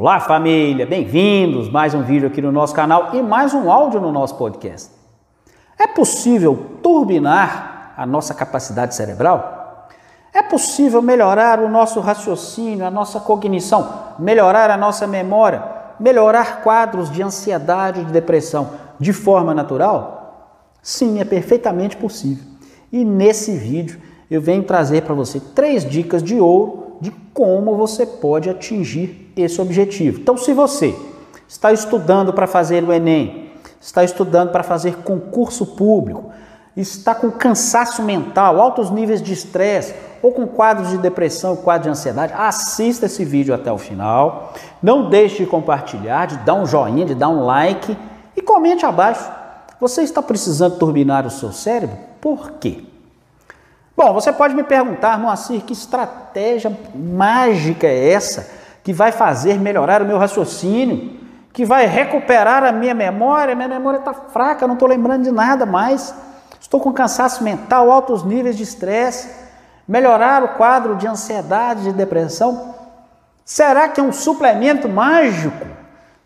Olá família, bem-vindos! Mais um vídeo aqui no nosso canal e mais um áudio no nosso podcast. É possível turbinar a nossa capacidade cerebral? É possível melhorar o nosso raciocínio, a nossa cognição, melhorar a nossa memória, melhorar quadros de ansiedade e de depressão de forma natural? Sim, é perfeitamente possível. E nesse vídeo eu venho trazer para você três dicas de ouro de como você pode atingir esse objetivo. Então, se você está estudando para fazer o Enem, está estudando para fazer concurso público, está com cansaço mental, altos níveis de estresse ou com quadros de depressão, quadro de ansiedade, assista esse vídeo até o final. Não deixe de compartilhar, de dar um joinha, de dar um like e comente abaixo. Você está precisando turbinar o seu cérebro? Por quê? Bom, você pode me perguntar, Moacir, que estratégia mágica é essa que vai fazer melhorar o meu raciocínio, que vai recuperar a minha memória? Minha memória está fraca, não estou lembrando de nada mais, estou com cansaço mental, altos níveis de estresse, melhorar o quadro de ansiedade, de depressão? Será que é um suplemento mágico?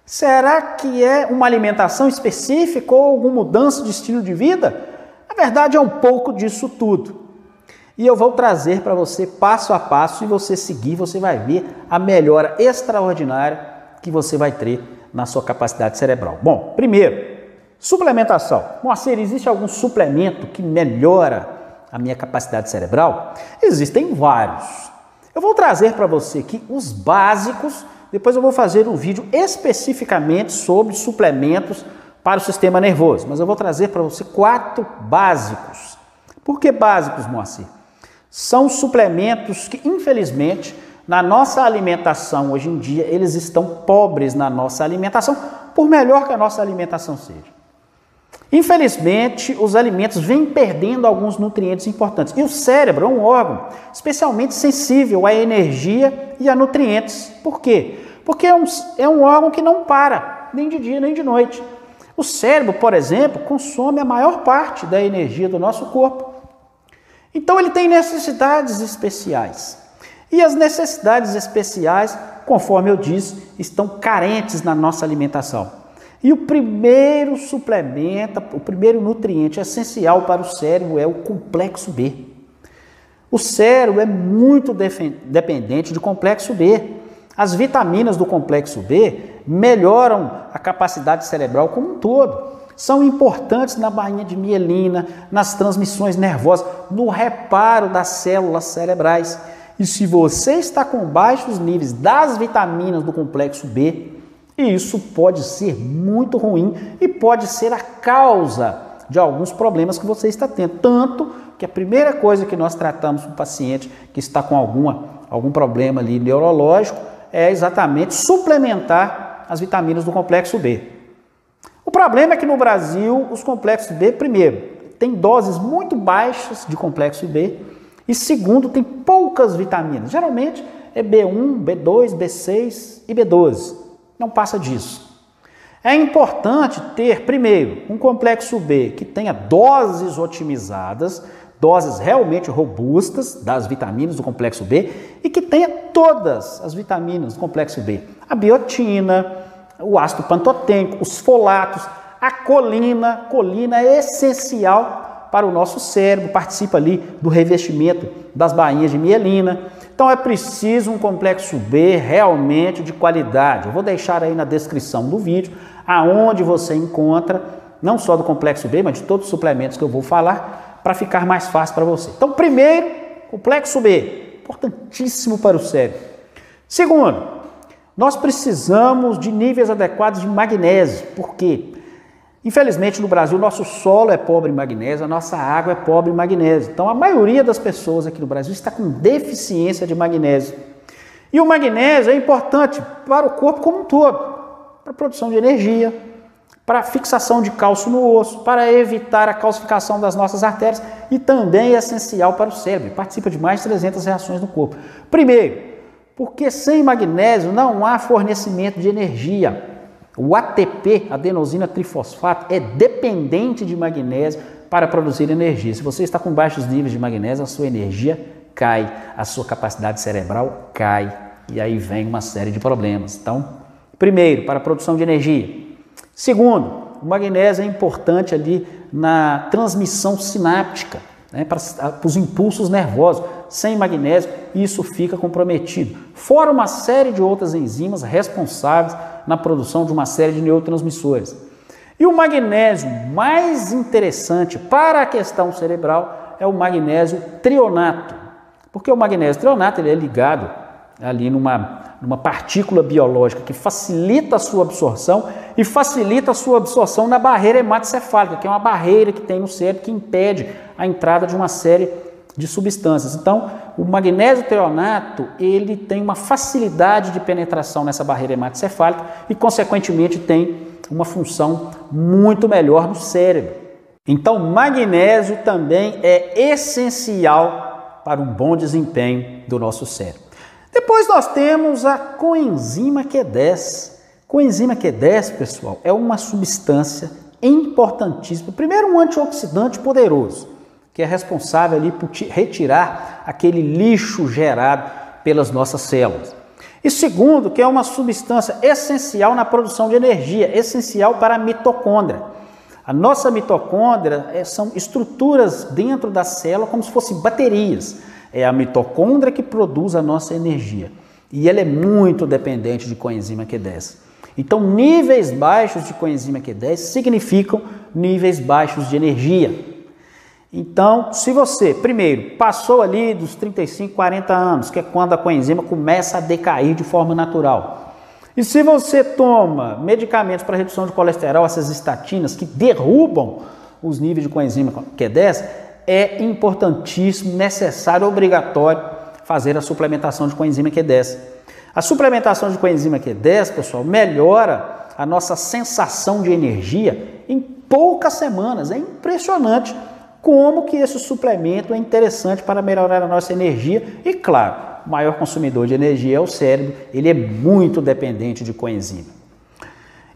Será que é uma alimentação específica ou alguma mudança de estilo de vida? Na verdade, é um pouco disso tudo. E eu vou trazer para você passo a passo e você seguir, você vai ver a melhora extraordinária que você vai ter na sua capacidade cerebral. Bom, primeiro, suplementação. Moacir, existe algum suplemento que melhora a minha capacidade cerebral? Existem vários. Eu vou trazer para você aqui os básicos, depois eu vou fazer um vídeo especificamente sobre suplementos para o sistema nervoso, mas eu vou trazer para você quatro básicos. Por que básicos, Moacir? São suplementos que, infelizmente, na nossa alimentação hoje em dia, eles estão pobres na nossa alimentação, por melhor que a nossa alimentação seja. Infelizmente, os alimentos vêm perdendo alguns nutrientes importantes. E o cérebro é um órgão especialmente sensível à energia e a nutrientes. Por quê? Porque é um, é um órgão que não para, nem de dia nem de noite. O cérebro, por exemplo, consome a maior parte da energia do nosso corpo. Então ele tem necessidades especiais. E as necessidades especiais, conforme eu disse, estão carentes na nossa alimentação. E o primeiro suplemento, o primeiro nutriente essencial para o cérebro é o complexo B. O cérebro é muito dependente de complexo B. As vitaminas do complexo B melhoram a capacidade cerebral como um todo são importantes na bainha de mielina, nas transmissões nervosas, no reparo das células cerebrais. E se você está com baixos níveis das vitaminas do complexo B, isso pode ser muito ruim e pode ser a causa de alguns problemas que você está tendo. Tanto que a primeira coisa que nós tratamos para o paciente que está com alguma, algum problema ali neurológico é exatamente suplementar as vitaminas do complexo B. O problema é que no Brasil os complexos B, primeiro, tem doses muito baixas de complexo B e segundo, tem poucas vitaminas. Geralmente é B1, B2, B6 e B12. Não passa disso. É importante ter, primeiro, um complexo B que tenha doses otimizadas, doses realmente robustas das vitaminas do complexo B e que tenha todas as vitaminas do complexo B. A biotina, o ácido pantotênico, os folatos, a colina. Colina é essencial para o nosso cérebro, participa ali do revestimento das bainhas de mielina. Então é preciso um complexo B realmente de qualidade. Eu vou deixar aí na descrição do vídeo aonde você encontra, não só do complexo B, mas de todos os suplementos que eu vou falar, para ficar mais fácil para você. Então, primeiro, complexo B, importantíssimo para o cérebro. Segundo, nós precisamos de níveis adequados de magnésio, porque infelizmente no Brasil nosso solo é pobre em magnésio, a nossa água é pobre em magnésio. Então a maioria das pessoas aqui no Brasil está com deficiência de magnésio. E o magnésio é importante para o corpo como um todo, para a produção de energia, para a fixação de cálcio no osso, para evitar a calcificação das nossas artérias e também é essencial para o cérebro. Participa de mais de 300 reações no corpo. Primeiro, porque sem magnésio não há fornecimento de energia. O ATP, adenosina trifosfato, é dependente de magnésio para produzir energia. Se você está com baixos níveis de magnésio, a sua energia cai, a sua capacidade cerebral cai. e aí vem uma série de problemas. Então, primeiro, para a produção de energia. Segundo, o magnésio é importante ali na transmissão sináptica, né, para, para os impulsos nervosos. Sem magnésio, isso fica comprometido. Fora uma série de outras enzimas responsáveis na produção de uma série de neurotransmissores. E o magnésio mais interessante para a questão cerebral é o magnésio trionato. Porque o magnésio trionato ele é ligado ali numa, numa partícula biológica que facilita a sua absorção e facilita a sua absorção na barreira hematocefálica, que é uma barreira que tem no cérebro que impede a entrada de uma série de substâncias. Então, o magnésio treonato, ele tem uma facilidade de penetração nessa barreira hematocefálica e, consequentemente, tem uma função muito melhor no cérebro. Então, magnésio também é essencial para um bom desempenho do nosso cérebro. Depois nós temos a coenzima Q10. Coenzima Q10, pessoal, é uma substância importantíssima. Primeiro, um antioxidante poderoso, que é responsável ali por retirar aquele lixo gerado pelas nossas células. E segundo, que é uma substância essencial na produção de energia, essencial para a mitocôndria. A nossa mitocôndria é, são estruturas dentro da célula como se fossem baterias. É a mitocôndria que produz a nossa energia. E ela é muito dependente de coenzima Q10. Então, níveis baixos de coenzima Q10 significam níveis baixos de energia. Então, se você, primeiro, passou ali dos 35, 40 anos, que é quando a coenzima começa a decair de forma natural. E se você toma medicamentos para redução de colesterol, essas estatinas que derrubam os níveis de coenzima Q10, é importantíssimo, necessário, obrigatório fazer a suplementação de coenzima Q10. A suplementação de coenzima Q10, pessoal, melhora a nossa sensação de energia em poucas semanas. É impressionante como que esse suplemento é interessante para melhorar a nossa energia e, claro, o maior consumidor de energia é o cérebro, ele é muito dependente de coenzima.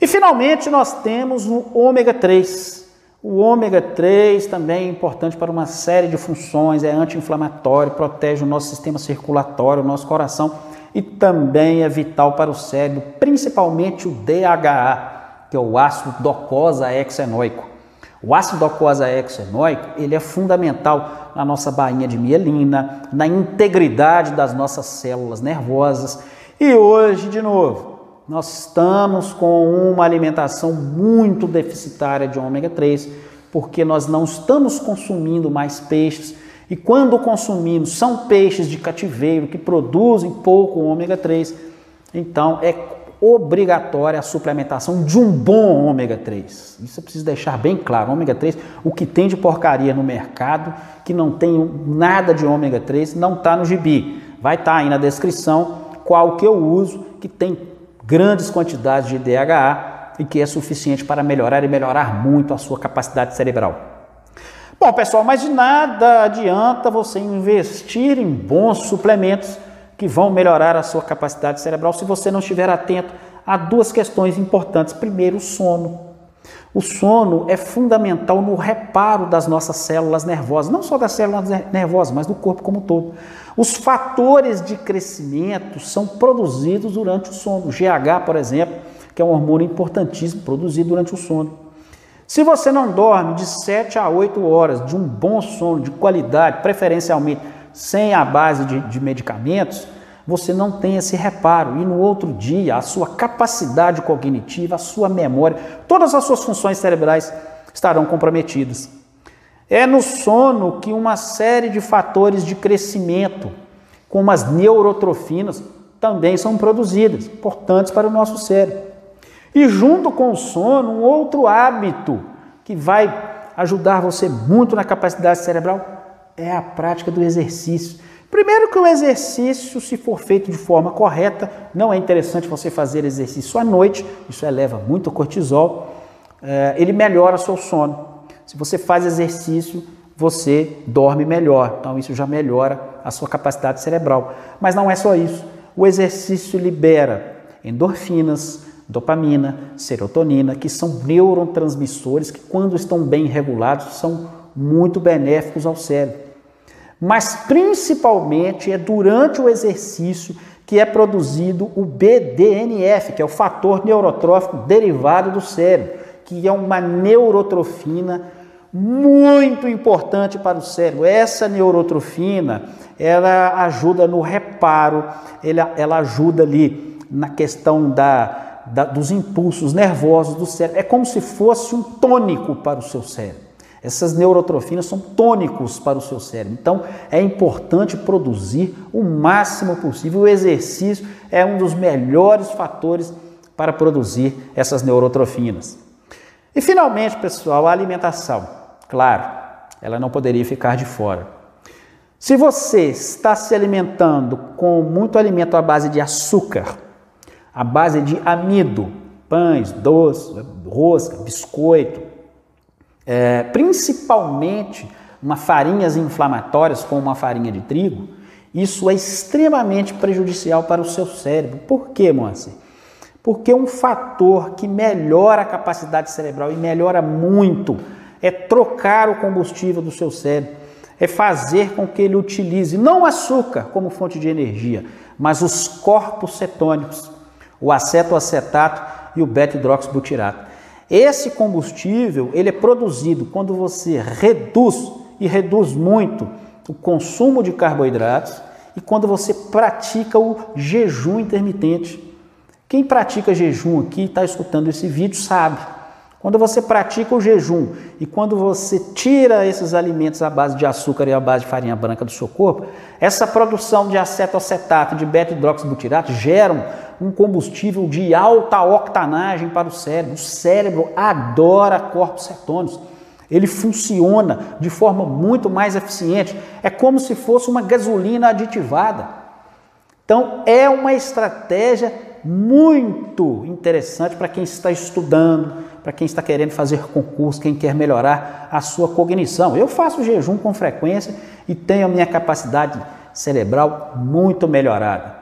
E finalmente nós temos o ômega 3. O ômega 3 também é importante para uma série de funções, é anti-inflamatório, protege o nosso sistema circulatório, o nosso coração e também é vital para o cérebro, principalmente o DHA, que é o ácido docosa hexenoico. O ácido docosa hexenoico, ele é fundamental na nossa bainha de mielina, na integridade das nossas células nervosas. E hoje, de novo, nós estamos com uma alimentação muito deficitária de ômega 3, porque nós não estamos consumindo mais peixes. E quando consumimos, são peixes de cativeiro que produzem pouco ômega 3. Então é obrigatória a suplementação de um bom ômega 3. Isso eu preciso deixar bem claro. Ômega 3, o que tem de porcaria no mercado, que não tem nada de ômega 3, não está no gibi. Vai estar tá aí na descrição qual que eu uso, que tem grandes quantidades de DHA e que é suficiente para melhorar e melhorar muito a sua capacidade cerebral. Bom, pessoal, mas de nada adianta você investir em bons suplementos que vão melhorar a sua capacidade cerebral se você não estiver atento a duas questões importantes. Primeiro, o sono. O sono é fundamental no reparo das nossas células nervosas, não só das células nervosas, mas do corpo como um todo. Os fatores de crescimento são produzidos durante o sono. O GH, por exemplo, que é um hormônio importantíssimo produzido durante o sono. Se você não dorme de 7 a 8 horas de um bom sono, de qualidade, preferencialmente sem a base de, de medicamentos, você não tem esse reparo. E no outro dia, a sua capacidade cognitiva, a sua memória, todas as suas funções cerebrais estarão comprometidas. É no sono que uma série de fatores de crescimento, como as neurotrofinas, também são produzidas, importantes para o nosso cérebro. E junto com o sono, um outro hábito que vai ajudar você muito na capacidade cerebral é a prática do exercício. Primeiro que o exercício, se for feito de forma correta, não é interessante você fazer exercício à noite, isso eleva muito o cortisol, é, ele melhora seu sono. Se você faz exercício, você dorme melhor. Então, isso já melhora a sua capacidade cerebral. Mas não é só isso. O exercício libera endorfinas, dopamina, serotonina, que são neurotransmissores que, quando estão bem regulados, são muito benéficos ao cérebro. Mas principalmente é durante o exercício que é produzido o BDNF, que é o fator neurotrófico derivado do cérebro, que é uma neurotrofina muito importante para o cérebro. Essa neurotrofina, ela ajuda no reparo, ela, ela ajuda ali na questão da, da, dos impulsos nervosos do cérebro. É como se fosse um tônico para o seu cérebro. Essas neurotrofinas são tônicos para o seu cérebro. Então, é importante produzir o máximo possível. O exercício é um dos melhores fatores para produzir essas neurotrofinas. E finalmente, pessoal, a alimentação. Claro, ela não poderia ficar de fora. Se você está se alimentando com muito alimento à base de açúcar, à base de amido, pães, doces, rosca, biscoito, é, principalmente uma farinhas inflamatórias como uma farinha de trigo, isso é extremamente prejudicial para o seu cérebro. Por quê, Moacir? Porque um fator que melhora a capacidade cerebral e melhora muito é trocar o combustível do seu cérebro, é fazer com que ele utilize não açúcar como fonte de energia, mas os corpos cetônicos, o acetoacetato e o beta-hidroxibutirato. Esse combustível ele é produzido quando você reduz e reduz muito o consumo de carboidratos e quando você pratica o jejum intermitente. Quem pratica jejum aqui está escutando esse vídeo sabe. Quando você pratica o jejum e quando você tira esses alimentos à base de açúcar e à base de farinha branca do seu corpo, essa produção de acetoacetato, de beta-hidroxibutirato geram um combustível de alta octanagem para o cérebro. O cérebro adora corpos cetônicos. Ele funciona de forma muito mais eficiente. É como se fosse uma gasolina aditivada. Então, é uma estratégia muito interessante para quem está estudando, para quem está querendo fazer concurso, quem quer melhorar a sua cognição. Eu faço jejum com frequência e tenho a minha capacidade cerebral muito melhorada.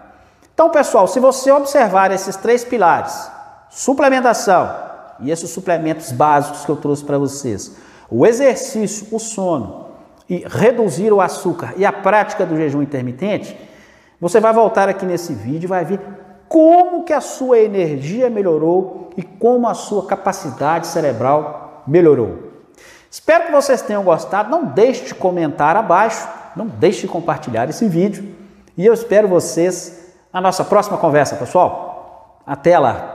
Então, pessoal, se você observar esses três pilares, suplementação e esses suplementos básicos que eu trouxe para vocês, o exercício, o sono e reduzir o açúcar e a prática do jejum intermitente, você vai voltar aqui nesse vídeo e vai ver como que a sua energia melhorou e como a sua capacidade cerebral melhorou. Espero que vocês tenham gostado. Não deixe de comentar abaixo, não deixe de compartilhar esse vídeo e eu espero vocês na nossa próxima conversa, pessoal. Até lá!